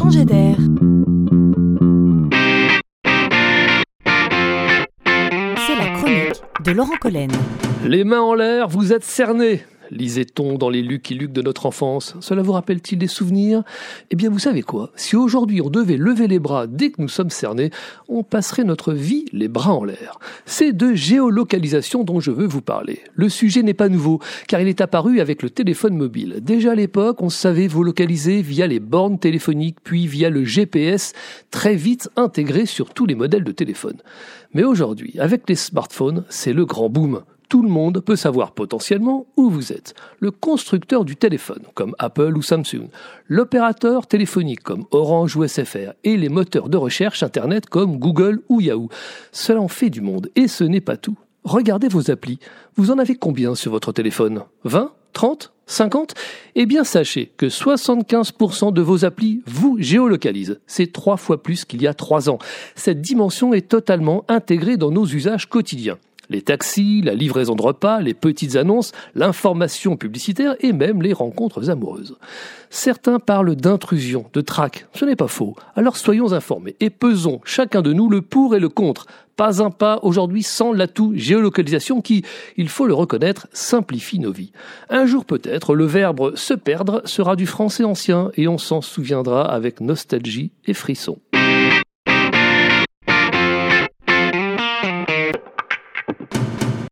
changer d'air. C'est la chronique de Laurent Collen. Les mains en l'air, vous êtes cernés lisait-on dans les Lucky Luke de notre enfance? Cela vous rappelle-t-il des souvenirs? Eh bien, vous savez quoi? Si aujourd'hui on devait lever les bras dès que nous sommes cernés, on passerait notre vie les bras en l'air. C'est de géolocalisation dont je veux vous parler. Le sujet n'est pas nouveau, car il est apparu avec le téléphone mobile. Déjà à l'époque, on savait vous localiser via les bornes téléphoniques, puis via le GPS, très vite intégré sur tous les modèles de téléphone. Mais aujourd'hui, avec les smartphones, c'est le grand boom tout le monde peut savoir potentiellement où vous êtes. Le constructeur du téléphone, comme Apple ou Samsung, l'opérateur téléphonique, comme Orange ou SFR, et les moteurs de recherche Internet, comme Google ou Yahoo. Cela en fait du monde, et ce n'est pas tout. Regardez vos applis. Vous en avez combien sur votre téléphone? 20 30 50 Eh bien, sachez que 75% de vos applis vous géolocalisent. C'est trois fois plus qu'il y a trois ans. Cette dimension est totalement intégrée dans nos usages quotidiens les taxis, la livraison de repas, les petites annonces, l'information publicitaire et même les rencontres amoureuses. Certains parlent d'intrusion, de traque. Ce n'est pas faux. Alors soyons informés et pesons chacun de nous le pour et le contre. Pas un pas aujourd'hui sans l'atout géolocalisation qui, il faut le reconnaître, simplifie nos vies. Un jour peut-être, le verbe se perdre sera du français ancien et on s'en souviendra avec nostalgie et frisson.